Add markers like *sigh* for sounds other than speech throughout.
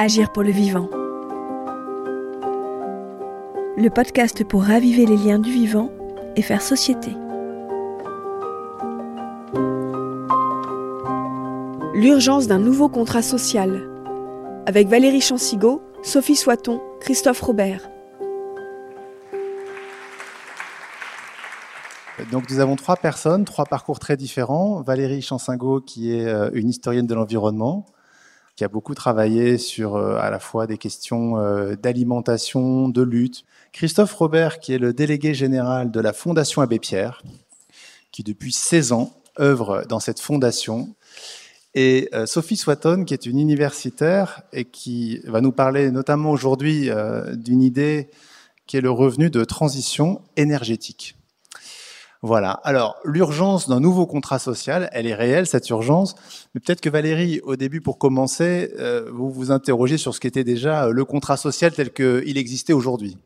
Agir pour le vivant. Le podcast pour raviver les liens du vivant et faire société. L'urgence d'un nouveau contrat social. Avec Valérie Chansigo, Sophie Soiton, Christophe Robert. Donc nous avons trois personnes, trois parcours très différents. Valérie Chansingo, qui est euh, une historienne de l'environnement, qui a beaucoup travaillé sur euh, à la fois des questions euh, d'alimentation, de lutte. Christophe Robert, qui est le délégué général de la Fondation Abbé Pierre, qui depuis 16 ans œuvre dans cette fondation. Et Sophie Swatton, qui est une universitaire et qui va nous parler notamment aujourd'hui d'une idée qui est le revenu de transition énergétique. Voilà. Alors, l'urgence d'un nouveau contrat social, elle est réelle, cette urgence. Mais peut-être que Valérie, au début, pour commencer, euh, vous vous interrogez sur ce qu'était déjà euh, le contrat social tel qu'il existait aujourd'hui.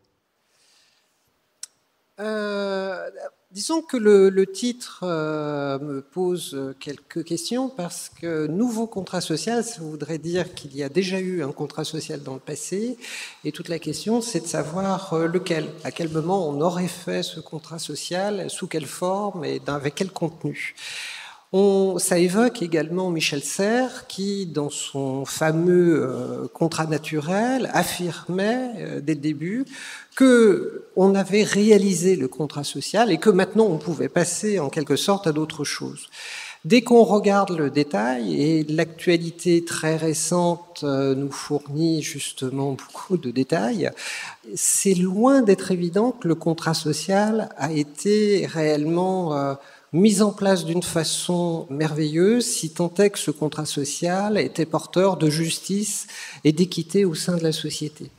Euh, Disons que le, titre euh, me pose quelques questions parce que nouveau contrat social, ça voudrait dire qu'il y a déjà eu un contrat social dans le passé et toute la question c'est de savoir euh, lequel, à quel moment on aurait fait ce contrat social, sous quelle forme et avec quel contenu. On, ça évoque également Michel Serres qui, dans son fameux euh, contrat naturel, affirmait dès le début que on avait réalisé le contrat social et que maintenant on pouvait passer en quelque sorte à d'autres choses. Dès qu'on regarde le détail, et l'actualité très récente euh, nous fournit justement beaucoup de détails, c'est loin d'être évident que le contrat social a été réellement euh, mis en place d'une façon merveilleuse, si tant est que ce contrat social était porteur de justice et d'équité au sein de la société.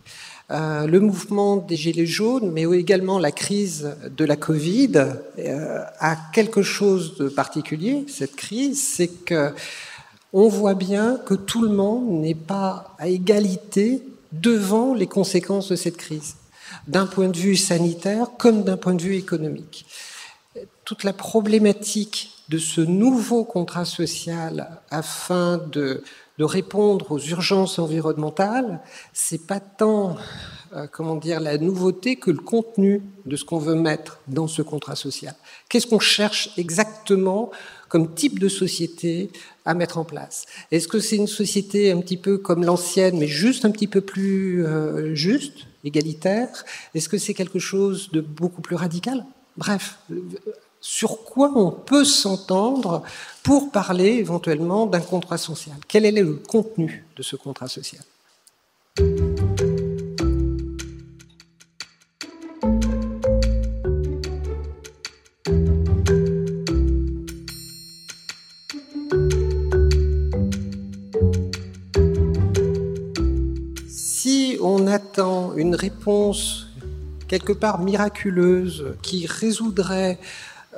Euh, le mouvement des Gilets jaunes, mais également la crise de la Covid, euh, a quelque chose de particulier. Cette crise, c'est que on voit bien que tout le monde n'est pas à égalité devant les conséquences de cette crise, d'un point de vue sanitaire comme d'un point de vue économique. Toute la problématique de ce nouveau contrat social afin de de répondre aux urgences environnementales, c'est pas tant euh, comment dire la nouveauté que le contenu de ce qu'on veut mettre dans ce contrat social. Qu'est-ce qu'on cherche exactement comme type de société à mettre en place? Est-ce que c'est une société un petit peu comme l'ancienne, mais juste un petit peu plus euh, juste, égalitaire? Est-ce que c'est quelque chose de beaucoup plus radical? Bref, sur quoi on peut s'entendre pour parler éventuellement d'un contrat social? Quel est le contenu de ce contrat social? Si on attend une réponse quelque part miraculeuse qui résoudrait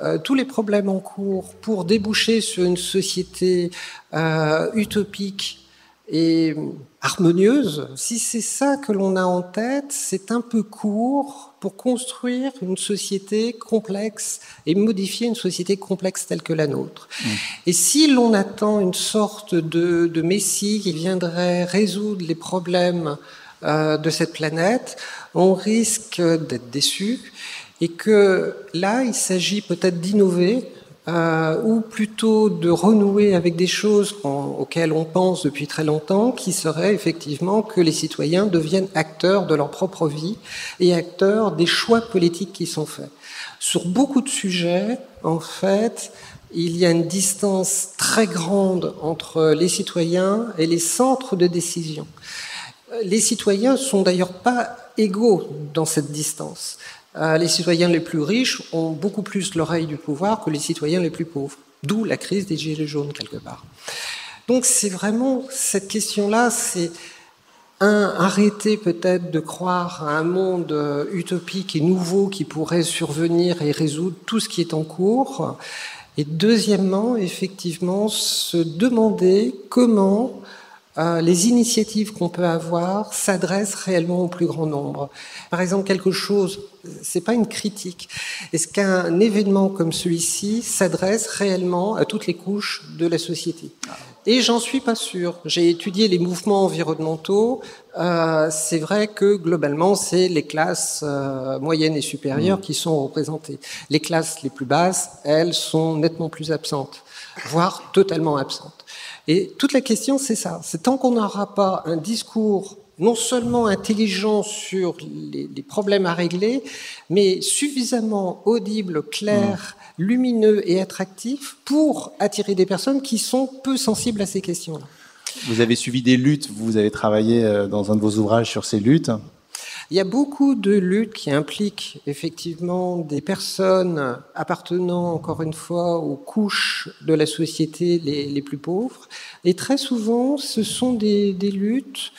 euh, tous les problèmes en cours pour déboucher sur une société euh, utopique et harmonieuse, si c'est ça que l'on a en tête, c'est un peu court pour construire une société complexe et modifier une société complexe telle que la nôtre. Mmh. Et si l'on attend une sorte de, de, messie qui viendrait résoudre les problèmes de cette planète, on risque d'être déçu et que là, il s'agit peut-être d'innover euh, ou plutôt de renouer avec des choses auxquelles on pense depuis très longtemps, qui serait effectivement que les citoyens deviennent acteurs de leur propre vie et acteurs des choix politiques qui sont faits. Sur beaucoup de sujets, en fait, il y a une distance très grande entre les citoyens et les centres de décision. Les citoyens sont d'ailleurs pas égaux dans cette distance. Euh, les citoyens les plus riches ont beaucoup plus l'oreille du pouvoir que les citoyens les plus pauvres. D'où la crise des gilets jaunes, quelque part. Donc c'est vraiment cette question-là, c'est un, arrêter peut-être de croire à un monde euh, utopique et nouveau qui pourrait survenir et résoudre tout ce qui est en cours. Et deuxièmement, effectivement, se demander comment euh, les initiatives qu'on peut avoir s'adressent réellement au plus grand nombre. Par exemple, quelque chose, c'est pas une critique. Est-ce qu'un événement comme celui-ci s'adresse réellement à toutes les couches de la société? Et j'en suis pas sûr. J'ai étudié les mouvements environnementaux. Euh, c'est vrai que globalement, c'est les classes euh, moyennes et supérieures mmh. qui sont représentées. Les classes les plus basses, elles, sont nettement plus absentes, voire totalement absentes. Et toute la question, c'est ça. C'est tant qu'on n'aura pas un discours non seulement intelligent sur les, problèmes à régler, mais suffisamment audible, clair, mmh. lumineux et attractif pour attirer des personnes qui sont peu sensibles à ces questions-là. Vous avez suivi des luttes, vous avez travaillé euh, dans un de vos ouvrages sur ces luttes. Il y a beaucoup de luttes qui impliquent effectivement des personnes appartenant, encore une fois, aux couches de la société les, plus pauvres. Et très souvent, ce sont des, luttes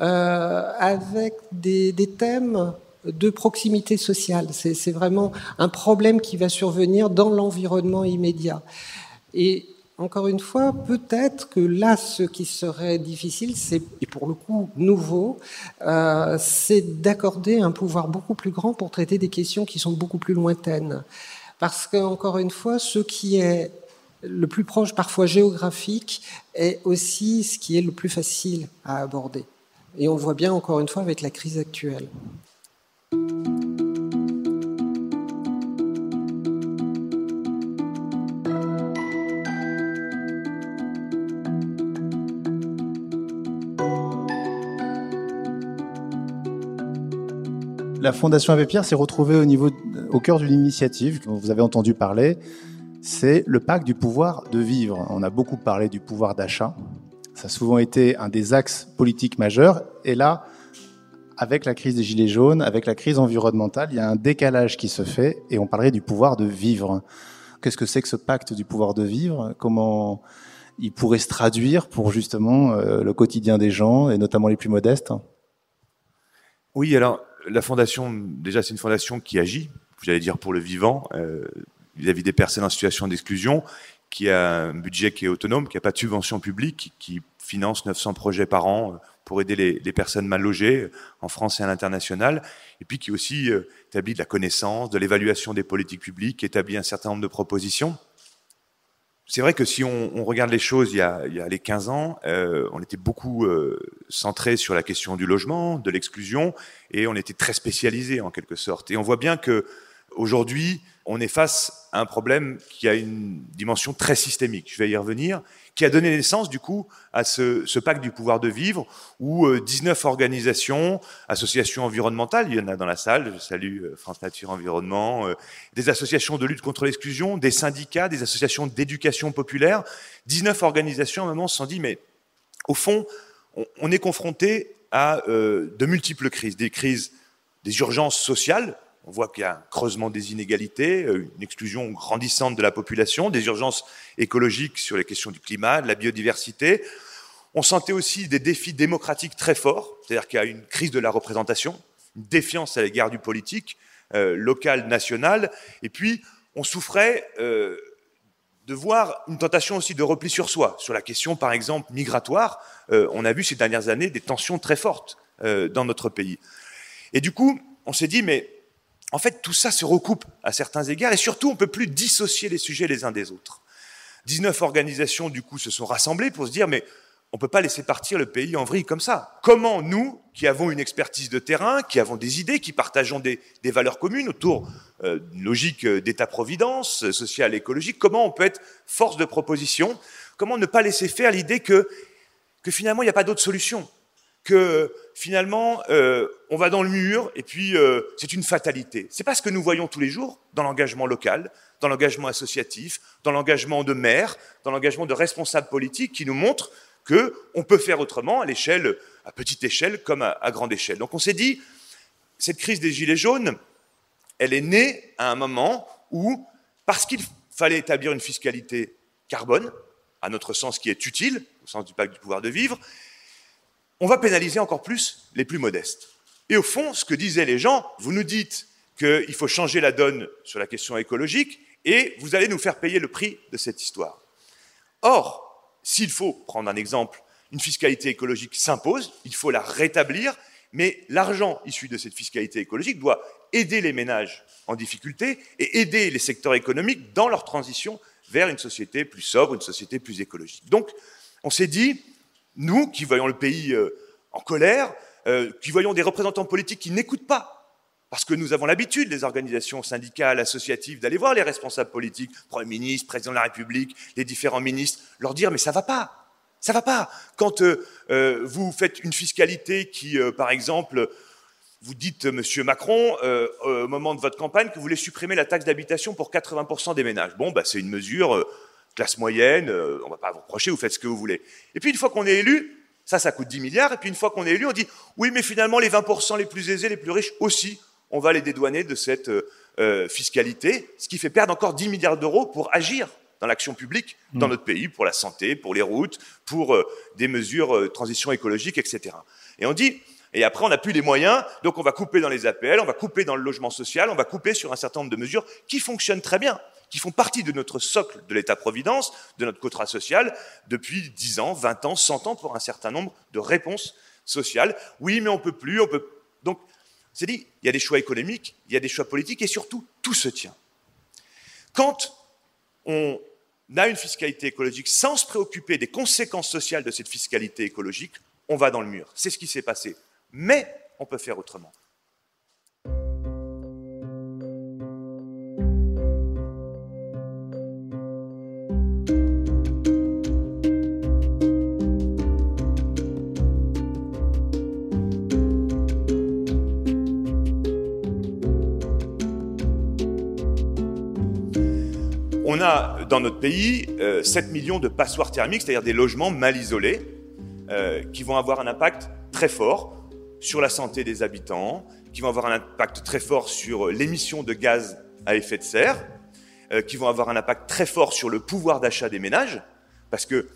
euh, avec des, des thèmes de proximité sociale. C'est vraiment un problème qui va survenir dans l'environnement immédiat. Et encore une fois, peut-être que là, ce qui serait difficile, c'est, et pour le coup nouveau, euh, c'est d'accorder un pouvoir beaucoup plus grand pour traiter des questions qui sont beaucoup plus lointaines. Parce qu'encore une fois, ce qui est le plus proche, parfois géographique, est aussi ce qui est le plus facile à aborder. Et on voit bien encore une fois avec la crise actuelle. La Fondation Abbé Pierre s'est retrouvée au, niveau, au cœur d'une initiative dont vous avez entendu parler. C'est le pacte du pouvoir de vivre. On a beaucoup parlé du pouvoir d'achat. Ça a souvent été un des axes politiques majeurs. Et là, avec la crise des Gilets jaunes, avec la crise environnementale, il y a un décalage qui se fait et on parlerait du pouvoir de vivre. Qu'est-ce que c'est que ce pacte du pouvoir de vivre? Comment il pourrait se traduire pour justement euh, le quotidien des gens et notamment les plus modestes? Oui, alors la fondation, déjà, c'est une fondation qui agit, j'allais dire pour le vivant, euh, vis-à-vis des personnes en situation d'exclusion, qui a un budget qui est autonome, qui n'a pas de subvention publique, qui, finance 900 projets par an euh, pour aider les, personnes mal logées en France et à l'international, et puis qui aussi euh, établit de la connaissance, de l'évaluation des politiques publiques, établit un certain nombre de propositions. C'est vrai que si on, regarde les choses il y a, les 15 ans, euh, on était beaucoup euh, centré sur la question du logement, de l'exclusion, et on était très spécialisé en quelque sorte. Et on voit bien que aujourd'hui, on est face à un problème qui a une dimension très systémique. Je vais y revenir, qui a donné naissance du coup à ce, pacte du pouvoir de vivre, où 19 euh, organisations, associations environnementales, il y en a dans la salle, je salue euh, France Nature Environnement, euh, des associations de lutte contre l'exclusion, des syndicats, des associations d'éducation populaire, 19 organisations à un moment se sont dit, mais au fond, on, on est confronté à de multiples crises, des crises, des urgences sociales, on voit qu'il y a un creusement des inégalités, euh, une exclusion grandissante de la population, des urgences écologiques sur les questions du climat, de la biodiversité. On sentait aussi des défis démocratiques très forts, c'est-à-dire qu'il y a une crise de la représentation, une défiance à l'égard du politique euh, local, national, et puis on souffrait euh, de voir une tentation aussi de repli sur soi, sur la question par exemple migratoire. on a vu ces dernières années des tensions très fortes dans notre pays. Et du coup, on s'est dit, mais en fait, tout ça se recoupe à certains égards et surtout, on ne peut plus dissocier les sujets les uns des autres. 19 organisations, du coup, se sont rassemblées pour se dire, mais on ne peut pas laisser partir le pays en vrille comme ça. Comment nous, qui avons une expertise de terrain, qui avons des idées, qui partageons des, valeurs communes autour euh, d'une logique d'État-providence, sociale, écologique, comment on peut être force de proposition Comment ne pas laisser faire l'idée que finalement, il n'y a pas d'autre solution que finalement, euh, on va dans le mur et puis euh, c'est une fatalité. C'est pas ce que nous voyons tous les jours dans l'engagement local, dans l'engagement associatif, dans l'engagement de maires, dans l'engagement de responsables politiques qui nous montrent que on peut faire autrement à l'échelle, à petite échelle comme à, grande échelle. Donc on s'est dit, cette crise des gilets jaunes, elle est née à un moment où, parce qu'il fallait établir une fiscalité carbone, à notre sens qui est utile, au sens du pacte du pouvoir de vivre, on va pénaliser encore plus les plus modestes. Et au fond, ce que disaient les gens, vous nous dites qu'il faut changer la donne sur la question écologique et vous allez nous faire payer le prix de cette histoire. Or, s'il faut prendre un exemple, une fiscalité écologique s'impose, il faut la rétablir, mais l'argent issu de cette fiscalité écologique doit aider les ménages en difficulté et aider les secteurs économiques dans leur transition vers une société plus sobre, une société plus écologique. Donc, on s'est dit, nous qui voyons le pays euh, en colère, euh, qui voyons des représentants politiques qui n'écoutent pas, parce que nous avons l'habitude, les organisations syndicales, associatives, d'aller voir les responsables politiques, Premier ministre, Président de la République, les différents ministres, leur dire mais ça va pas, ça va pas. Quand euh, vous faites une fiscalité qui, par exemple, vous dites, Monsieur Macron, au moment de votre campagne, que vous voulez supprimer la taxe d'habitation pour 80% des ménages. Bon, bah, c'est une mesure classe moyenne, on ne va pas vous reprocher, vous faites ce que vous voulez. Et puis, une fois qu'on est élu, ça, ça coûte 10 milliards. Et puis, une fois qu'on est élu, on dit, oui, mais finalement, les 20% les plus aisés, les plus riches aussi, on va les dédouaner de cette fiscalité, ce qui fait perdre encore 10 milliards d'euros pour agir dans l'action publique dans mm. notre pays, pour la santé, pour les routes, pour euh, des mesures de euh, transition écologique, etc. Et on dit, et après on n'a plus les moyens, donc on va couper dans les APL, on va couper dans le logement social, on va couper sur un certain nombre de mesures qui fonctionnent très bien, qui font partie de notre socle de l'État-providence, de notre contrat social, depuis 10 ans, 20 ans, 100 ans pour un certain nombre de réponses sociales. Oui, mais on peut plus, on peut... Donc, c'est dit, il y a des choix économiques, il y a des choix politiques, et surtout, tout se tient. Quand on a une fiscalité écologique sans se préoccuper des conséquences sociales de cette fiscalité écologique, on va dans le mur. C'est ce qui s'est passé. Mais on peut faire autrement. A dans notre pays 7 euh, millions de passoires thermiques, c'est-à-dire des logements mal isolés, euh, qui vont avoir un impact très fort sur la santé des habitants, qui vont avoir un impact très fort sur l'émission de gaz à effet de serre, euh, qui vont avoir un impact très fort sur le pouvoir d'achat des ménages, parce que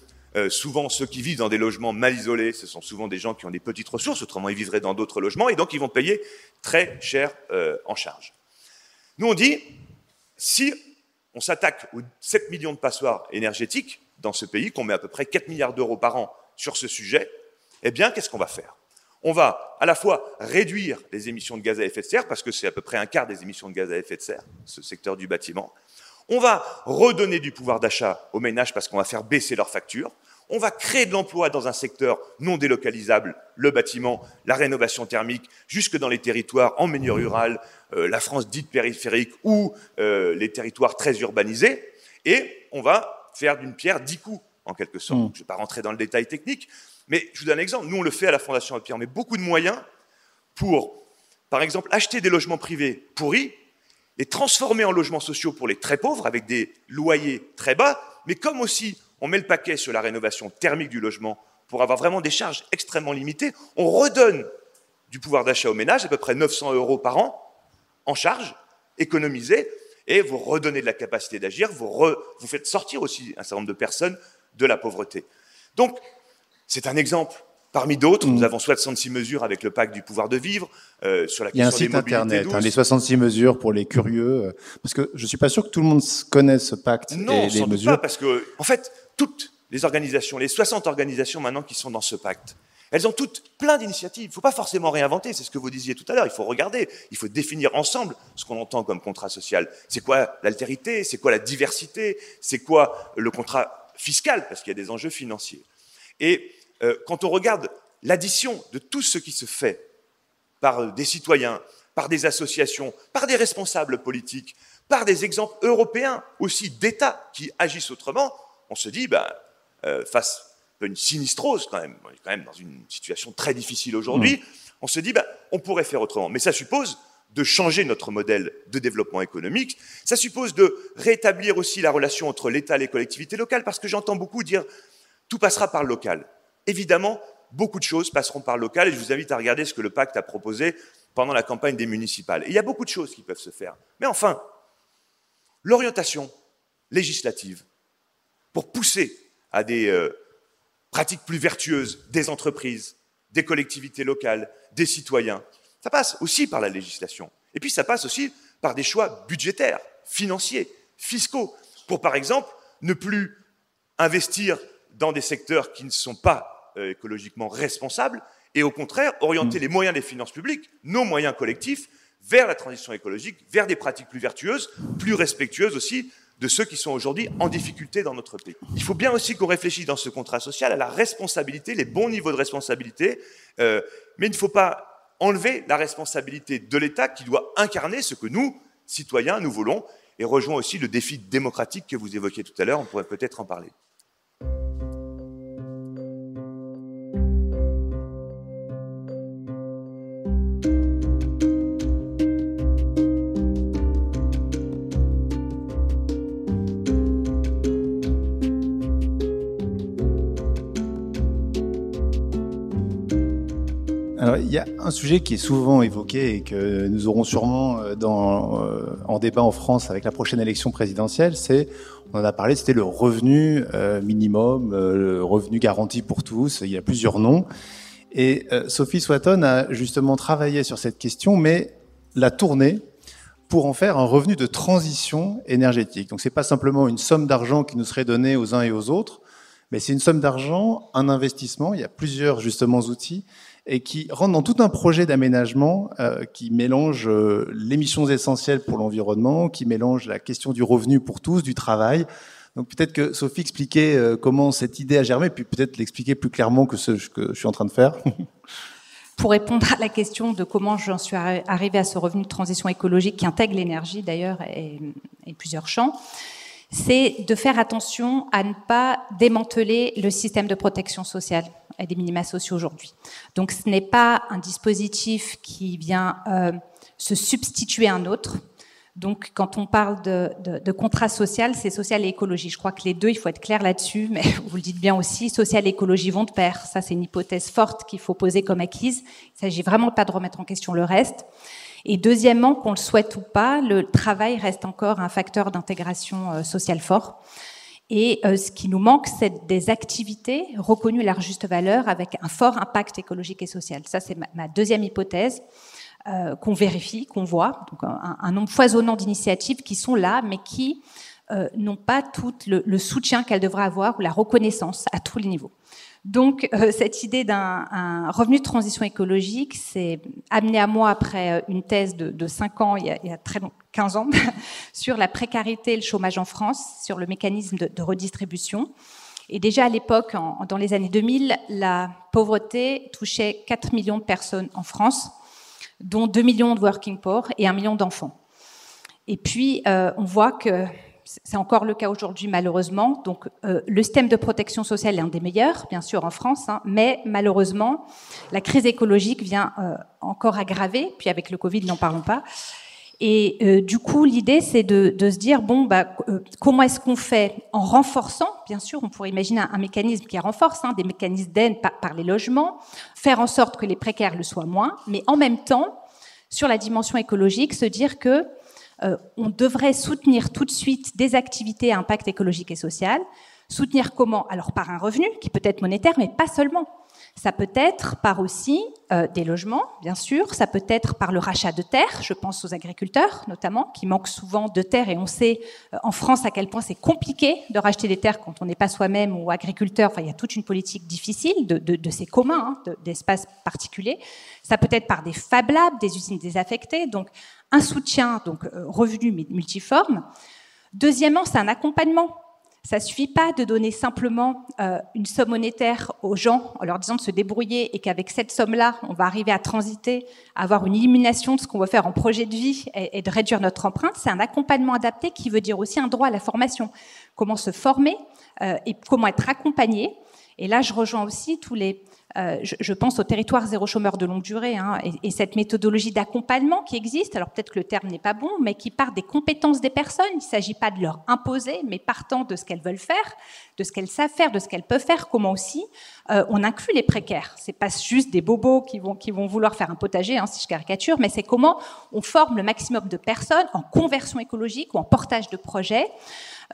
souvent ceux qui vivent dans des logements mal isolés, ce sont souvent des gens qui ont des petites ressources, autrement ils vivraient dans d'autres logements, et donc ils vont payer très cher en charge. Nous on dit, si on s'attaque aux 7 millions de passoires énergétiques dans ce pays, qu'on met à peu près 4 milliards d'euros par an sur ce sujet, eh bien, qu'est-ce qu'on va faire? On va à la fois réduire les émissions de gaz à effet de serre, parce que c'est à peu près un quart des émissions de gaz à effet de serre, ce secteur du bâtiment. On va redonner du pouvoir d'achat aux ménages parce qu'on va faire baisser leurs factures. On va créer de l'emploi dans un secteur non délocalisable, le bâtiment, la rénovation thermique, jusque dans les territoires en milieu rural, euh, la France dite périphérique ou euh, les territoires très urbanisés. Et on va faire d'une pierre dix coups, en quelque sorte. Mm. Je ne vais pas rentrer dans le détail technique, mais je vous donne un exemple. Nous, on le fait à la Fondation Pierre. On met beaucoup de moyens pour, par exemple, acheter des logements privés pourris, les transformer en logements sociaux pour les très pauvres, avec des loyers très bas, mais comme aussi on met le paquet sur la rénovation thermique du logement pour avoir vraiment des charges extrêmement limitées, on redonne du pouvoir d'achat aux ménages, à peu près 900 euros par an, en charge, économisés, et vous redonnez de la capacité d'agir, vous, vous faites sortir aussi un certain nombre de personnes de la pauvreté. Donc, c'est un exemple Parmi d'autres, nous mm. avons 66 mesures avec le pacte du pouvoir de vivre euh, sur la question Il y a un site internet, hein, les 66 mesures pour les curieux, euh, parce que je suis pas sûr que tout le monde connaisse ce pacte non, et les mesures. pas, parce que en fait, toutes les organisations, les 60 organisations maintenant qui sont dans ce pacte, elles ont toutes plein d'initiatives. Il ne faut pas forcément réinventer, c'est ce que vous disiez tout à l'heure. Il faut regarder, il faut définir ensemble ce qu'on entend comme contrat social. C'est quoi l'altérité? C'est quoi la diversité? C'est quoi le contrat fiscal? Parce qu'il y a des enjeux financiers. Et euh, quand on regarde l'addition de tout ce qui se fait par des citoyens, par des associations, par des responsables politiques, par des exemples européens aussi d'États qui agissent autrement, on se dit, ben, euh, face à une sinistrose quand même, on est quand même dans une situation très difficile aujourd'hui, mmh. on se dit, ben, on pourrait faire autrement. Mais ça suppose de changer notre modèle de développement économique, ça suppose de rétablir aussi la relation entre l'État et les collectivités locales, parce que j'entends beaucoup dire, tout passera par le local. Évidemment, beaucoup de choses passeront par le local, et je vous invite à regarder ce que le pacte a proposé pendant la campagne des municipales. il y a beaucoup de choses qui peuvent se faire. Mais enfin, l'orientation législative, pour pousser à des euh, pratiques plus vertueuses des entreprises, des collectivités locales, des citoyens. Ça passe aussi par la législation. Et puis ça passe aussi par des choix budgétaires, financiers, fiscaux, pour par exemple ne plus investir dans des secteurs qui ne sont pas euh, écologiquement responsable, et au contraire orienter mm. les moyens des finances publiques, nos moyens collectifs, vers la transition écologique, vers des pratiques plus vertueuses, plus respectueuses aussi de ceux qui sont aujourd'hui en difficulté dans notre pays. Il faut bien aussi qu'on réfléchisse dans ce contrat social à la responsabilité, les bons niveaux de responsabilité, euh, mais il ne faut pas enlever la responsabilité de l'État qui doit incarner ce que nous, citoyens, nous voulons, et rejoint aussi le défi démocratique que vous évoquiez tout à l'heure, on pourrait peut-être en parler. Il y a un sujet qui est souvent évoqué et que nous aurons sûrement euh, dans, euh, en débat en France avec la prochaine élection présidentielle, c'est, on en a parlé, c'était le revenu euh, minimum, le revenu garanti pour tous. Il y a plusieurs noms. Et Sophie Swatton a justement travaillé sur cette question, mais l'a tournée pour en faire un revenu de transition énergétique. Donc c'est pas simplement une somme d'argent qui nous serait donnée aux uns et aux autres, mais c'est une somme d'argent, un investissement. Il y a plusieurs justement outils et qui rentre dans tout un projet d'aménagement euh, qui mélange euh, les missions essentielles pour l'environnement, qui mélange la question du revenu pour tous, du travail. Donc peut-être que Sophie expliquait euh, comment cette idée a germé, puis peut-être l'expliquer plus clairement que ce que je suis en train de faire. *laughs* pour répondre à la question de comment j'en suis arrivée à ce revenu de transition écologique qui intègre l'énergie d'ailleurs et, et, plusieurs champs, c'est de faire attention à ne pas démanteler le système de protection sociale et des minima sociaux aujourd'hui. Donc ce n'est pas un dispositif qui vient euh, se substituer à un autre. Donc quand on parle de, de, de contrat social, c'est social et écologie. Je crois que les deux, il faut être clair là-dessus, *laughs* mais vous le dites bien aussi, social et écologie vont de pair. Ça, c'est une hypothèse forte qu'il faut poser comme acquise. Il s'agit vraiment pas de remettre en question le reste. Et deuxièmement, qu'on le souhaite ou pas, le travail reste encore un facteur d'intégration euh, sociale fort. Et euh, ce qui nous manque, c'est des activités reconnues à leur juste valeur avec un fort impact écologique et social. Ça, c'est ma, deuxième hypothèse euh, qu'on vérifie, qu'on voit. Donc, un, nombre foisonnant d'initiatives qui sont là, mais qui n'ont pas tout le, le soutien qu'elles devraient avoir ou la reconnaissance à tous les niveaux. Donc, euh, cette idée d'un revenu de transition écologique, c'est amené à moi après euh, une thèse de, de 5 ans, il y, a, il y a, très long, 15 ans, *laughs* sur la précarité et le chômage en France, sur le mécanisme de, de redistribution. Et déjà à l'époque, dans les années 2000, la pauvreté touchait 4 millions de personnes en France, dont 2 millions de working poor et 1 million d'enfants. Et puis, euh, on voit que c'est encore le cas aujourd'hui malheureusement. Donc euh, le système de protection sociale est un des meilleurs, bien sûr, en France, hein, mais malheureusement, la crise écologique vient euh, encore aggraver, puis avec le Covid, n'en parlons pas. Et euh, du coup, l'idée, c'est de, de, se dire, bon, bah, euh, comment est-ce qu'on fait? En renforçant, bien sûr, on pourrait imaginer un, mécanisme qui renforce, hein, des mécanismes d'aide par, par les logements, faire en sorte que les précaires le soient moins, mais en même temps, sur la dimension écologique, se dire que euh, on devrait soutenir tout de suite des activités à impact écologique et social. Soutenir comment? Alors par un revenu qui peut être monétaire, mais pas seulement. Ça peut être par aussi euh, des logements, bien sûr. Ça peut être par le rachat de terres. Je pense aux agriculteurs, notamment, qui manquent souvent de terres. Et on sait euh, en France à quel point c'est compliqué de racheter des terres quand on n'est pas soi-même ou agriculteur. Enfin, il y a toute une politique difficile de, ces communs, hein, d'espaces particuliers. Ça peut être par des Fab Labs, des usines désaffectées. Donc, un soutien, donc euh, revenu multiforme. Deuxièmement, c'est un accompagnement ça suffit pas de donner simplement euh, une somme monétaire aux gens en leur disant de se débrouiller et qu'avec cette somme-là, on va arriver à transiter, à avoir une illumination de ce qu'on va faire en projet de vie et, de réduire notre empreinte. C'est un accompagnement adapté qui veut dire aussi un droit à la formation. Comment se former euh, et comment être accompagné. Et là, je rejoins aussi tous les euh, je, pense au territoire zéro chômeur de longue durée hein, et, cette méthodologie d'accompagnement qui existe. Alors peut-être que le terme n'est pas bon, mais qui part des compétences des personnes. Il ne s'agit pas de leur imposer, mais partant de ce qu'elles veulent faire, de ce qu'elles savent faire, de ce qu'elles peuvent faire. Comment aussi euh, on inclut les précaires. C'est pas juste des bobos qui vont vouloir faire un potager, hein, si je caricature, mais c'est comment on forme le maximum de personnes en conversion écologique ou en portage de projets,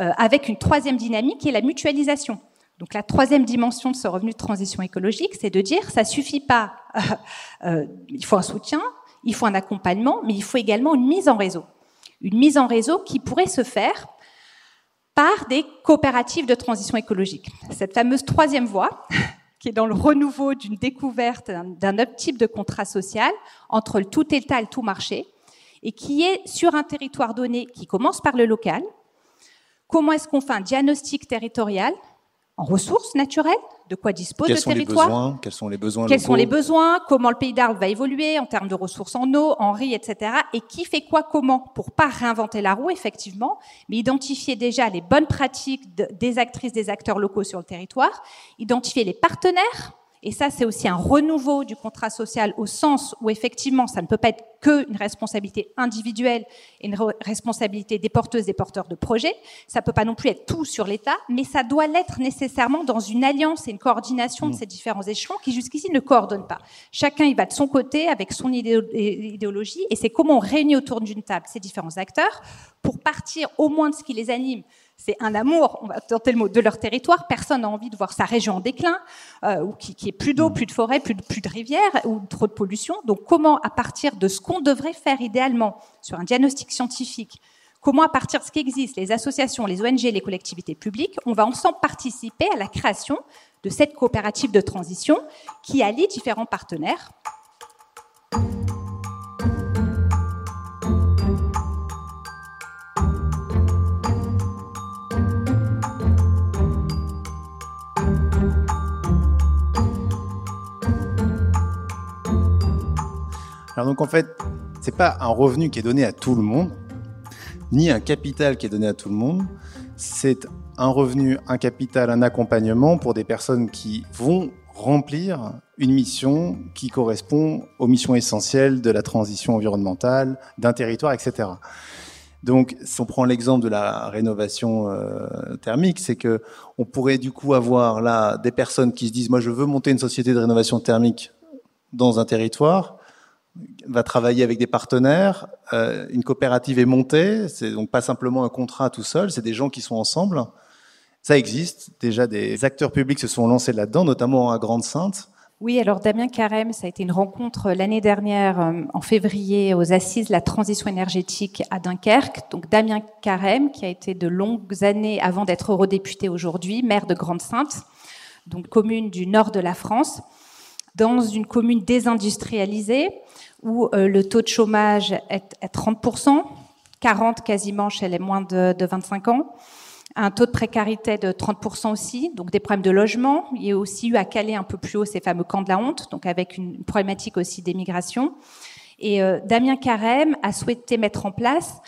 euh, avec une troisième dynamique qui est la mutualisation. Donc la troisième dimension de ce revenu de transition écologique, c'est de dire ça suffit pas, euh, euh, il faut un soutien, il faut un accompagnement, mais il faut également une mise en réseau. Une mise en réseau qui pourrait se faire par des coopératives de transition écologique. Cette fameuse troisième voie, *laughs* qui est dans le renouveau d'une découverte d'un autre type de contrat social entre le tout État et le tout marché, et qui est sur un territoire donné qui commence par le local. Comment est-ce qu'on fait un diagnostic territorial en ressources naturelles, de quoi dispose quels le sont territoire, les besoins, quels sont les besoins quels sont locaux les besoins, comment le pays d'Arles va évoluer en termes de ressources en eau, en riz, etc. Et qui fait quoi comment pour pas réinventer la roue, effectivement, mais identifier déjà les bonnes pratiques de- des actrices, des acteurs locaux sur le territoire, identifier les partenaires. Et ça, c'est aussi un renouveau du contrat social au sens où effectivement, ça ne peut pas être qu'une responsabilité individuelle et une re- responsabilité des porteuses et porteurs de projets. Ça peut pas non plus être tout sur l'État, mais ça doit l'être nécessairement dans une alliance et une coordination de ces différents échelons qui jusqu'ici ne coordonnent pas. Chacun il va de son côté avec son idéo- idéologie et c'est comment on réunit autour d'une table ces différents acteurs pour partir au moins de ce qui les anime. C'est un amour, on va tenter le mot, de leur territoire. Personne n'a envie de voir sa région en déclin, euh, ou qui, qui est plus d'eau, plus de forêt, plus de, plus de rivières, ou trop de pollution. Donc comment, à partir de ce qu'on devrait faire idéalement sur un diagnostic scientifique, comment à partir de ce qui existe, les associations, les ONG, les collectivités publiques, on va ensemble participer à la création de cette coopérative de transition qui allie différents partenaires Donc en fait, c'est pas un revenu qui est donné à tout le monde, ni un capital qui est donné à tout le monde. C'est un revenu, un capital, un accompagnement pour des personnes qui vont remplir une mission qui correspond aux missions essentielles de la transition environnementale, d'un territoire, etc. Donc, si on prend l'exemple de la rénovation euh, thermique, c'est que on pourrait du coup avoir là des personnes qui se disent moi je veux monter une société de rénovation thermique dans un territoire, va travailler avec des partenaires, euh, une coopérative est montée, c'est donc pas simplement un contrat tout seul, c'est des gens qui sont ensemble. Ça existe, déjà des acteurs publics se sont lancés là-dedans, notamment à Grande-Sainte. Oui, alors Damien Carême, ça a été une rencontre l'année dernière, euh, en février, aux Assises de la transition énergétique à Dunkerque. Donc Damien Carême, qui a été de longues années avant d'être eurodéputé aujourd'hui, maire de Grande-Sainte, donc commune du nord de la France, dans une commune désindustrialisée où euh, le taux de chômage est à 30%, 40 quasiment chez les moins de, de 25 ans un taux de précarité de 30% aussi, donc des problèmes de logement. Il y a aussi eu à Calais un peu plus haut ces fameux camps de la honte, donc avec une problématique aussi d'émigration. Et euh, Damien Carême a souhaité mettre en place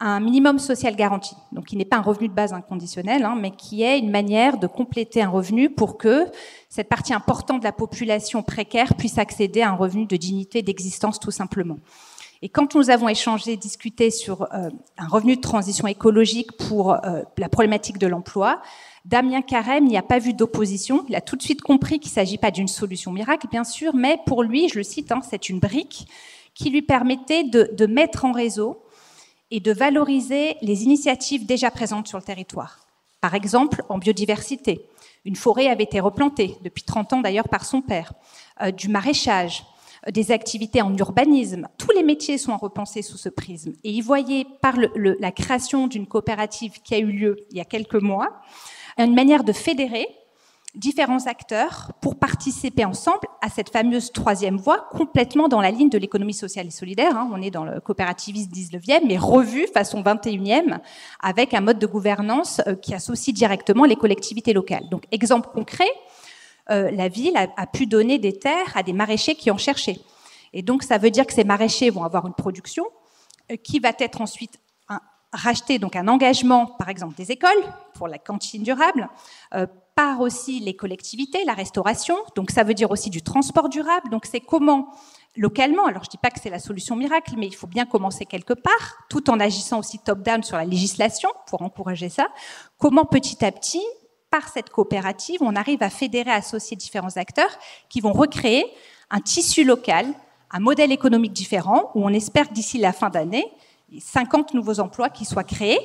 un minimum social garanti, donc qui n'est pas un revenu de base inconditionnel, hein, mais qui est une manière de compléter un revenu pour que cette partie importante de la population précaire puisse accéder à un revenu de dignité d'existence tout simplement. Et quand nous avons échangé, discuté sur euh, un revenu de transition écologique pour euh, la problématique de l'emploi, Damien Carême n'y a pas vu d'opposition. Il a tout de suite compris qu'il ne s'agit pas d'une solution miracle, bien sûr, mais pour lui, je le cite, hein, c'est une brique qui lui permettait de, de mettre en réseau et de valoriser les initiatives déjà présentes sur le territoire. Par exemple, en biodiversité. Une forêt avait été replantée, depuis 30 ans d'ailleurs par son père. Euh, du maraîchage, des activités en urbanisme. Tous les métiers sont à repenser sous ce prisme. Et y voyez, par la création d'une coopérative qui a eu lieu il y a quelques mois, une manière de fédérer différents acteurs pour participer ensemble à cette fameuse troisième voie, complètement dans la ligne de l'économie sociale et solidaire. Hein. On est dans le coopérativisme 19e, mais revu façon 21e, avec un mode de gouvernance qui associe directement les collectivités locales. Donc, exemple concret, euh, la ville a, pu donner des terres à des maraîchers qui en cherchaient. Et donc, ça veut dire que ces maraîchers vont avoir une production euh, qui va être ensuite un, racheter donc un engagement, par exemple des écoles pour la cantine durable, euh, par aussi les collectivités, la restauration. Donc, ça veut dire aussi du transport durable. Donc, c'est comment localement, alors je ne dis pas que c'est la solution miracle, mais il faut bien commencer quelque part, tout en agissant aussi top-down sur la législation pour encourager ça. Comment petit à petit par cette coopérative, on arrive à fédérer, associer différents acteurs qui vont recréer un tissu local, un modèle économique différent, où on espère d'ici la fin d'année, 50 nouveaux emplois qui soient créés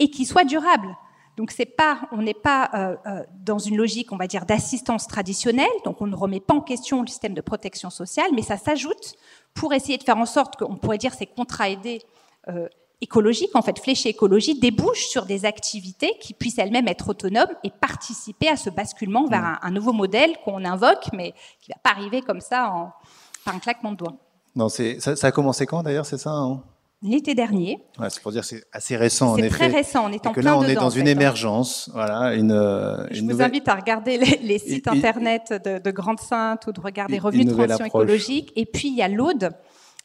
et qui soient durables. Donc c'est pas, on n'est pas euh, euh, dans une logique, on va dire, d'assistance traditionnelle. Donc on ne remet pas en question le système de protection sociale, mais ça s'ajoute pour essayer de faire en sorte qu'on pourrait dire ces contrats aidés euh, écologique, en fait, fléchée écologie, débouche sur des activités qui puissent elles-mêmes être autonomes et participer à ce basculement vers un, un nouveau modèle qu'on invoque, mais qui va pas arriver comme ça en, par un claquement de doigts. Non, ça a commencé quand d'ailleurs, c'est ça hein? L'été dernier. Ouais, c'est pour dire c'est assez récent en C'est très récent, on est en que plein là, on dedans, est dans en une fait, hein. émergence, voilà, une, euh, Je vous invite à regarder les, les sites Et- et- internet de, de Grande Sainte ou de regarder une de transition écologique. Et puis il y a l'Aude,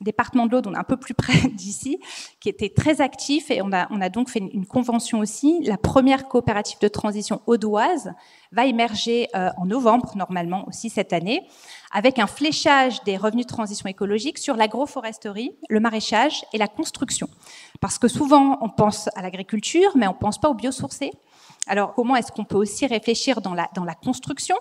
département de l'Aude, on est un peu plus près *laughs* d'ici, qui était très actif et on a, on a donc fait une, convention aussi. La première coopérative de transition audoise va émerger euh, en novembre normalement aussi cette année, avec un fléchage des revenus de transition écologique sur l'agroforesterie, le maraîchage et la construction. Parce que souvent on pense à l'agriculture, mais on pense pas au biosourcé. Alors, comment est-ce qu'on peut aussi réfléchir dans la, construction,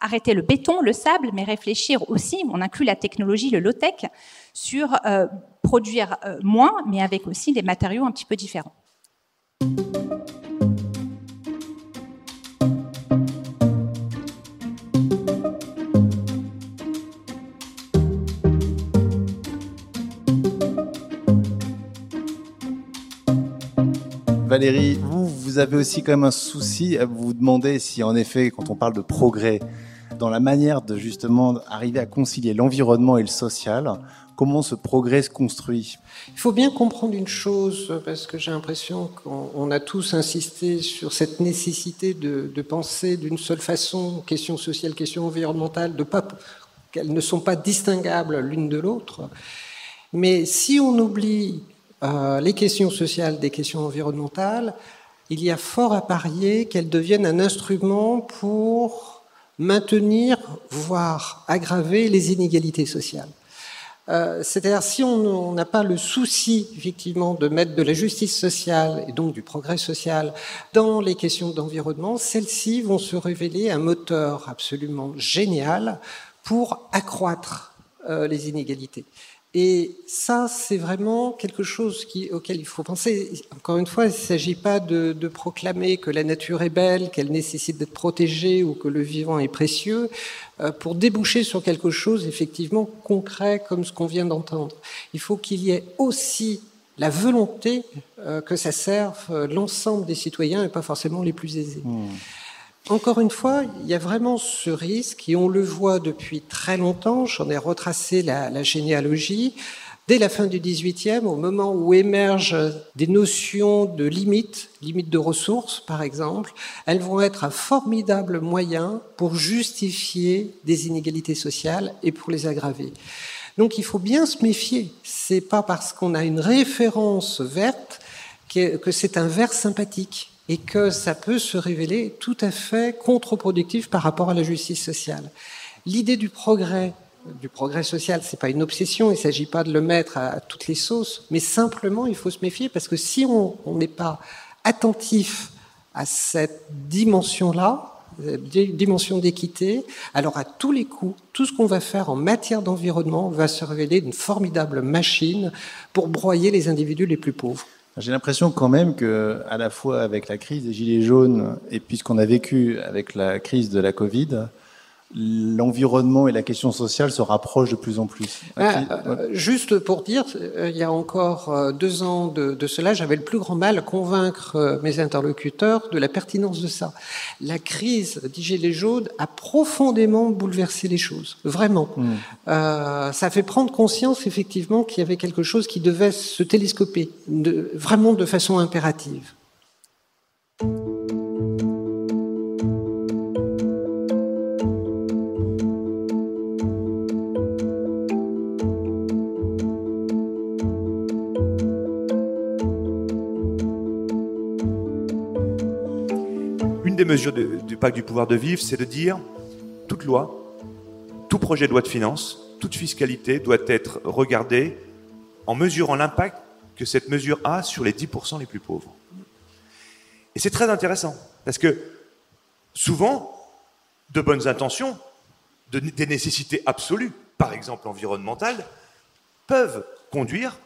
arrêter le béton, le sable, mais réfléchir aussi, on inclut la technologie, le low-tech, sur euh, produire euh, moins, mais avec aussi des matériaux un petit peu différents. Valérie, vous, vous avez aussi quand même un souci à vous demander si en effet, quand on parle de progrès, dans la manière de justement arriver à concilier l'environnement et le social, comment ce progrès se construit? Il faut bien comprendre une chose, parce que j'ai l'impression qu'on on a tous insisté sur cette nécessité de, penser d'une seule façon, questions sociales, questions environnementales, de pas qu'elles ne sont pas distinguables l'une de l'autre. Mais si on oublie euh, les questions sociales des questions environnementales, il y a fort à parier qu'elles deviennent un instrument pour maintenir, voire aggraver les inégalités sociales. Euh, C'est-à-dire si on n'a pas le souci effectivement de mettre de la justice sociale et donc du progrès social dans les questions d'environnement, celles-ci vont se révéler un moteur absolument génial pour accroître euh, les inégalités. Et ça, c'est vraiment quelque chose auquel il faut penser. Encore une fois, il ne s'agit pas de, proclamer que la nature est belle, qu'elle nécessite d'être protégée ou que le vivant est précieux, euh, pour déboucher sur quelque chose effectivement concret comme ce qu'on vient d'entendre. Il faut qu'il y ait aussi la volonté euh, que ça serve l'ensemble des citoyens et pas forcément les plus aisés. Mmh. Encore une fois, il y a vraiment ce risque, et on le voit depuis très longtemps, j'en ai retracé la, généalogie, dès la fin du XVIIIe, au moment où émergent des notions de limites, limites de ressources par exemple, elles vont être un formidable moyen pour justifier des inégalités sociales et pour les aggraver. Donc il faut bien se méfier, c'est pas parce qu'on a une référence verte que c'est un vert sympathique et que ça peut se révéler tout à fait contre-productif par rapport à la justice sociale. L'idée du progrès, du progrès social, c'est pas une obsession, il ne s'agit pas de le mettre à, toutes les sauces, mais simplement il faut se méfier parce que si on n'est pas attentif à cette dimension-là, dimension d'équité, alors à tous les coups, tout ce qu'on va faire en matière d'environnement va se révéler une formidable machine pour broyer les individus les plus pauvres. J'ai l'impression quand même que, à la fois avec la crise des gilets jaunes et puis ce qu'on a vécu avec la crise de la Covid, l'environnement et la question sociale se rapprochent de plus en plus. Ah, euh, juste pour dire, il y a encore deux ans de, de cela, j'avais le plus grand mal à convaincre mes interlocuteurs de la pertinence de ça. La crise des gilets jaunes a profondément bouleversé les choses, vraiment. Hmm. Mm. Euh, ça fait prendre conscience effectivement qu'il y avait quelque chose qui devait se télescoper, de, vraiment de façon impérative. Une des mesures du pacte du pouvoir de vivre, c'est de dire toute loi, tout projet de loi de finances, toute fiscalité doit être regardée en mesurant l'impact que cette mesure a sur les 10% les plus pauvres. Et c'est très intéressant, parce que souvent, de bonnes intentions, de, des nécessités absolues, par exemple environnementales, peuvent conduire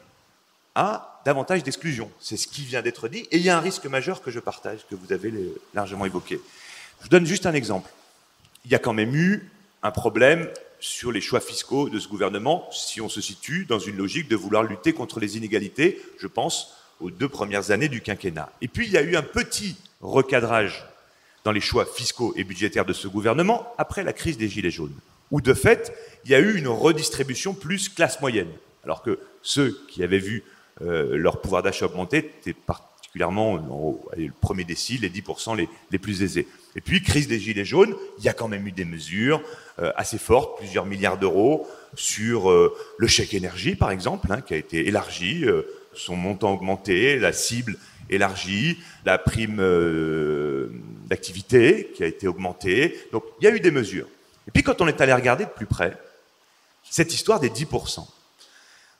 à davantage d'exclusion. C'est ce qui vient d'être dit. Et il y a un risque majeur que je partage, que vous avez largement évoqué. Je vous donne juste un exemple. Il y a quand même eu un problème sur les choix fiscaux de ce gouvernement, si on se situe dans une logique de vouloir lutter contre les inégalités, je pense aux deux premières années du quinquennat. Et puis il y a eu un petit recadrage dans les choix fiscaux et budgétaires de ce gouvernement après la crise des Gilets jaunes, où de fait, il y a eu une redistribution plus classe moyenne, alors que ceux qui avaient vu leur pouvoir d'achat augmenter étaient particulièrement le premier décile, les 10% les, les, plus aisés. Et puis, crise des Gilets jaunes, il y a quand même eu des mesures euh, assez fortes, plusieurs milliards d'euros, sur euh, le chèque énergie, par exemple, hein, qui a été élargi, son montant augmenté, la cible élargie, la prime d'activité qui a été augmentée. Donc, il y a eu des mesures. Et puis, quand on est allé regarder de plus près, cette histoire des 10%,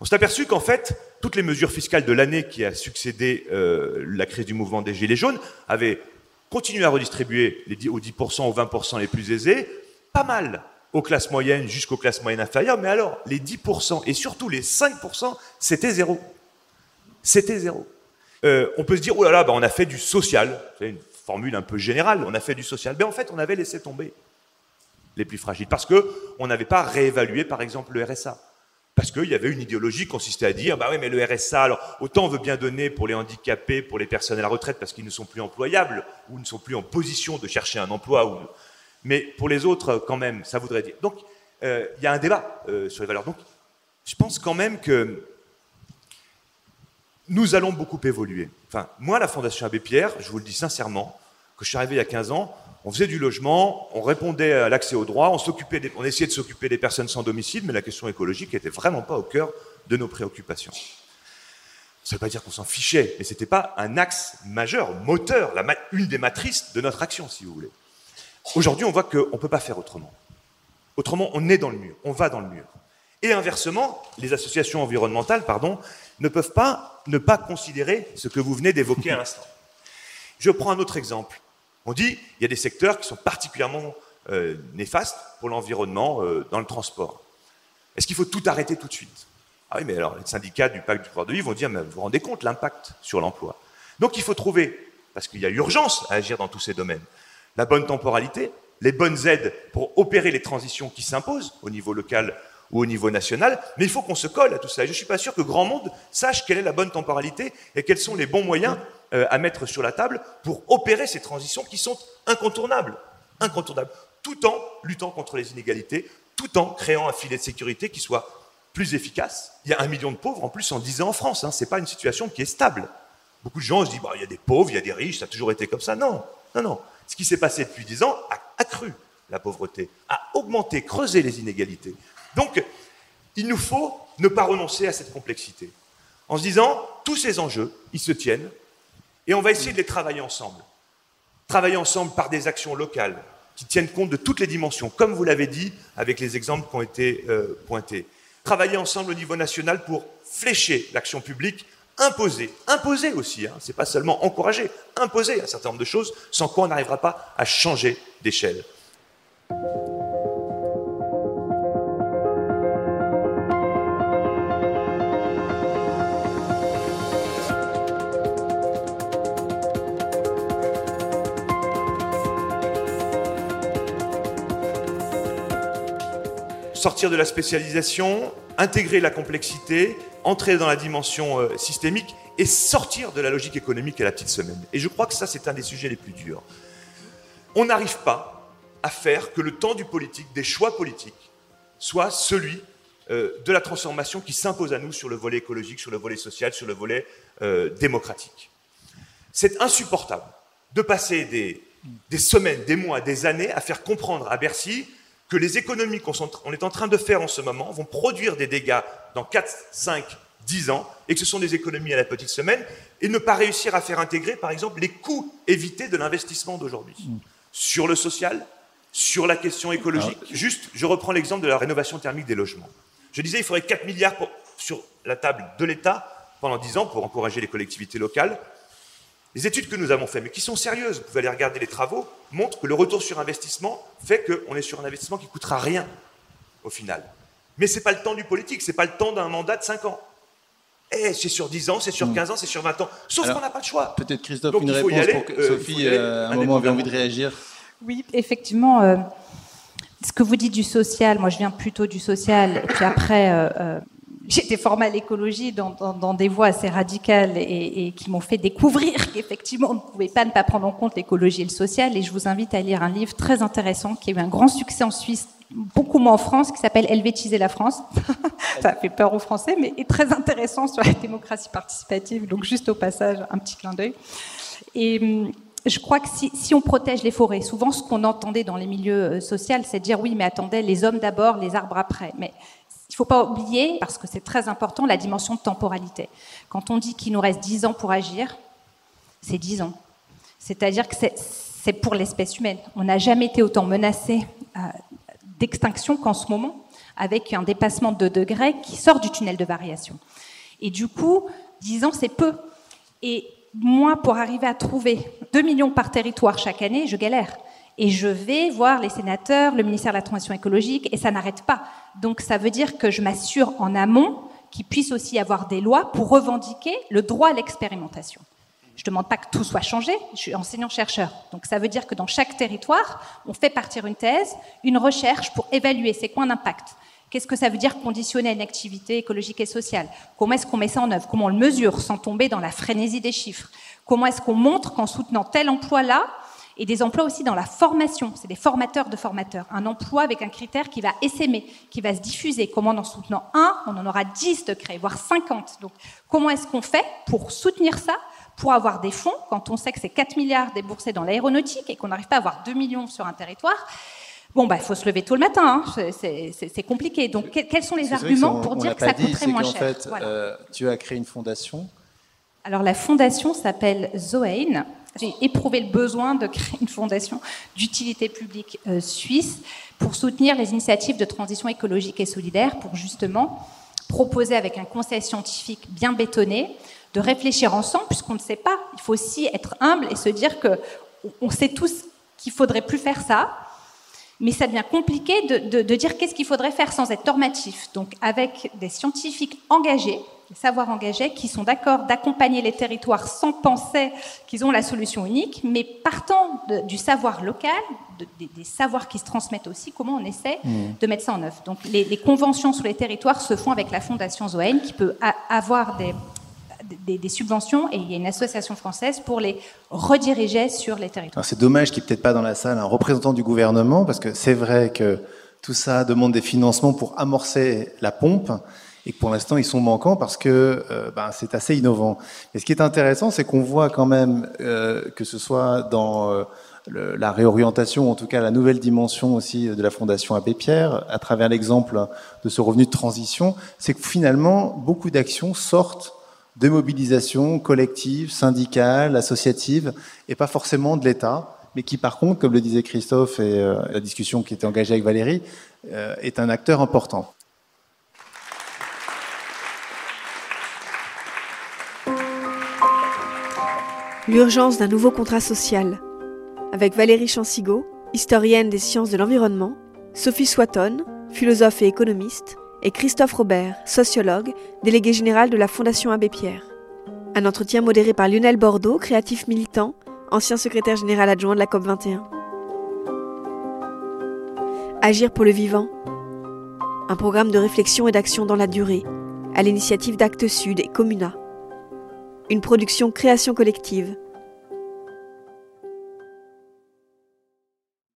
on s'est aperçu qu'en fait, toutes les mesures fiscales de l'année qui a succédé euh, la crise du mouvement des Gilets jaunes avaient continué à redistribuer les 10, aux 10%, aux 20% les plus aisés, pas mal aux classes moyennes jusqu'aux classes moyennes inférieures, mais alors les 10% et surtout les 5%, c'était zéro. C'était zéro. Euh, on peut se dire, oh là là, bah on a fait du social. C'est une formule un peu générale, on a fait du social. Mais en fait, on avait laissé tomber les plus fragiles parce qu'on n'avait pas réévalué, par exemple, le RSA. Parce qu'il y avait une idéologie qui consistait à dire, bah oui, mais le RSA, alors autant on veut bien donner pour les handicapés, pour les personnes à la retraite, parce qu'ils ne sont plus employables, ou ne sont plus en position de chercher un emploi, mais pour les autres, quand même, ça voudrait dire. Donc, euh, il y a un débat euh, sur les valeurs. Donc, je pense quand même que nous allons beaucoup évoluer. Enfin, moi, la Fondation Abbé Pierre, je vous le dis sincèrement, que je suis arrivé il y a 15 ans, on faisait du logement, on répondait à l'accès aux droits, on, essayait de s'occuper des personnes sans domicile, mais la question écologique n'était vraiment pas au cœur de nos préoccupations. Ça ne veut pas dire qu'on s'en fichait, mais ce n'était pas un axe majeur, moteur, une des matrices de notre action, si vous voulez. Aujourd'hui, on voit qu'on ne peut pas faire autrement. Autrement, on est dans le mur, on va dans le mur. Et inversement, les associations environnementales, pardon, ne peuvent pas ne pas considérer ce que vous venez d'évoquer à l'instant. Je prends un autre exemple. On dit il y a des secteurs qui sont particulièrement euh, néfastes pour l'environnement euh, dans le transport. Est-ce qu'il faut tout arrêter tout de suite? Ah oui, mais alors les syndicats du pacte du pouvoir de vie vont dire mais vous vous rendez compte l'impact sur l'emploi? Donc il faut trouver, parce qu'il y a urgence à agir dans tous ces domaines, la bonne temporalité, les bonnes aides pour opérer les transitions qui s'imposent au niveau local ou au niveau national, mais il faut qu'on se colle à tout ça. Je ne suis pas sûr que grand monde sache quelle est la bonne temporalité et quels sont les bons moyens euh, à mettre sur la table pour opérer ces transitions qui sont incontournables, incontournables, tout en luttant contre les inégalités, tout en créant un filet de sécurité qui soit plus efficace. Il y a un million de pauvres en plus en 10 ans en France. Hein. Ce n'est pas une situation qui est stable. Beaucoup de gens se disent bah, il y a des pauvres, il y a des riches, ça a toujours été comme ça. Non, non, non. Ce qui s'est passé depuis 10 ans a accru la pauvreté, a augmenté, creusé les inégalités. Donc, il nous faut ne pas renoncer à cette complexité. En se disant, tous ces enjeux, ils se tiennent, et on va essayer de les travailler ensemble. Travailler ensemble par des actions locales qui tiennent compte de toutes les dimensions, comme vous l'avez dit avec les exemples qui ont été euh, pointés. Travailler ensemble au niveau national pour flécher l'action publique, imposer, imposer aussi, hein, c'est pas seulement encourager, imposer un certain nombre de choses, sans quoi on n'arrivera pas à changer d'échelle. Sortir de la spécialisation, intégrer la complexité, entrer dans la dimension euh, systémique et sortir de la logique économique à la petite semaine. Et je crois que ça, c'est un des sujets les plus durs. On n'arrive pas à faire que le temps du politique, des choix politiques, soit celui euh, de la transformation qui s'impose à nous sur le volet écologique, sur le volet social, sur le volet euh, démocratique. C'est insupportable de passer des, des semaines, des mois, des années à faire comprendre à Bercy que les économies qu'on est en train de faire en ce moment vont produire des dégâts dans 4, 5, 10 ans, et que ce sont des économies à la petite semaine, et ne pas réussir à faire intégrer, par exemple, les coûts évités de l'investissement d'aujourd'hui. Mm. Sur le social, sur la question écologique. Ah. Juste, je reprends l'exemple de la rénovation thermique des logements. Je disais, il faudrait 4 milliards sur la table de l'État pendant 10 ans pour encourager les collectivités locales. Les études que nous avons faites, mais qui sont sérieuses, vous pouvez aller regarder les travaux, montrent que le retour sur investissement fait qu'on est sur un investissement qui ne coûtera rien au final. Mais ce n'est pas le temps du politique, ce n'est pas le temps d'un mandat de 5 ans. Eh, c'est sur 10 ans, c'est sur 15 hmm. ans, c'est sur 20 ans. Sauf qu'on n'a pas de choix. Peut-être Christophe, une réponse pour que euh, Sophie, euh, un moment, avait envie de réagir. Oui, effectivement. Euh, ce que vous dites du social, moi je viens plutôt du social, et puis après, été formée à l'écologie dans, des voies assez radicales et, qui m'ont fait découvrir *laughs* qu'effectivement, on ne pouvait pas ne pas prendre en compte l'écologie et le social. Et je vous invite à lire un livre très intéressant qui a eu un grand succès en Suisse, beaucoup moins en France, qui s'appelle Helvétiser la France. *laughs* Ça fait peur aux Français, mais est très intéressant sur la démocratie participative. Donc, juste au passage, un petit clin d'œil. Et hum, je crois que si, si, on protège les forêts, souvent ce qu'on entendait dans les milieux euh, sociaux, c'est de dire oui, mais attendez, les hommes d'abord, les arbres après. Mais il ne faut pas oublier, parce que c'est très important, la dimension de temporalité. Quand on dit qu'il nous reste 10 ans pour agir, c'est 10 ans. C'est-à-dire que c'est pour l'espèce humaine. On n'a jamais été autant menacé euh, d'extinction qu'en ce moment, avec un dépassement de degrés qui sort du tunnel de variation. Et du coup, 10 ans, c'est peu. Et moi, pour arriver à trouver 2 millions par territoire chaque année, je galère. Et je vais voir les sénateurs, le ministère de la Transition écologique, et ça n'arrête pas. Donc ça veut dire que je m'assure en amont qu'il puisse aussi y avoir des lois pour revendiquer le droit à l'expérimentation. Je ne demande pas que tout soit changé, je suis enseignant-chercheur. Donc ça veut dire que dans chaque territoire, on fait partir une thèse, une recherche pour évaluer ses points d'impact. Qu'est-ce que ça veut dire conditionner une activité écologique et sociale? Comment est-ce qu'on met ça en œuvre? Comment on le mesure sans tomber dans la frénésie des chiffres? Comment est-ce qu'on montre qu'en soutenant tel emploi-là, et des emplois aussi dans la formation, c'est des formateurs de formateurs, un emploi avec un critère qui va essaimer, qui va se diffuser, comment en soutenant un, on en aura 10 de créer, voire 50. Donc comment est-ce qu'on fait pour soutenir ça pour avoir des fonds, quand on sait que c'est 4 milliards déboursés dans l'aéronautique et qu'on n'arrive pas à avoir 2 millions sur un territoire, Bon, bah, il faut se lever tôt le matin, hein. c'est compliqué. Donc, quels sont les arguments pour dire que ça coûterait moins cher? fait, euh, Tu as créé une fondation Alors, la fondation s'appelle Zoein. J'ai éprouvé le besoin de créer une fondation d'utilité publique euh, suisse pour soutenir les initiatives de transition écologique et solidaire, pour justement proposer avec un conseil scientifique bien bétonné de réfléchir ensemble, puisqu'on ne sait pas. Il faut aussi être humble et se dire que on sait tous qu'il faudrait plus faire ça, mais ça devient compliqué de, dire qu'est-ce qu'il faudrait faire sans être normatif. Donc, avec des scientifiques engagés, des savoirs engagés, qui sont d'accord d'accompagner les territoires sans penser qu'ils ont la solution unique, mais partant du savoir local, des, savoirs qui se transmettent aussi, comment on essaie mmh. de mettre ça en œuvre. Donc, les, les, conventions sur les territoires se font avec la Fondation Zoen, qui peut avoir des, des, subventions et il y a une association française pour les rediriger sur les territoires. C'est dommage qu'il n'y ait peut-être pas dans la salle un représentant du gouvernement, parce que c'est vrai que tout ça demande des financements pour amorcer la pompe, et que pour l'instant ils sont manquants parce que euh, ben, c'est assez innovant. Et ce qui est intéressant, c'est qu'on voit quand même euh, que ce soit dans euh, la réorientation, en tout cas la nouvelle dimension aussi de la Fondation Abbé Pierre, à travers l'exemple de ce revenu de transition, c'est que finalement beaucoup d'actions sortent de mobilisation collective, syndicale, associative, et pas forcément de l'État, mais qui par contre, comme le disait Christophe et euh, la discussion qui était engagée avec Valérie, euh, est un acteur important. L'urgence d'un nouveau contrat social. Avec Valérie Chansigo, historienne des sciences de l'environnement, Sophie Swatton, philosophe et économiste, et Christophe Robert, sociologue, délégué général de la Fondation Abbé Pierre. Un entretien modéré par Lionel Bordeaux, créatif militant, ancien secrétaire général adjoint de la COP21. Agir pour le vivant. Un programme de réflexion et d'action dans la durée, à l'initiative d'Actes Sud et Comuna. Une production création collective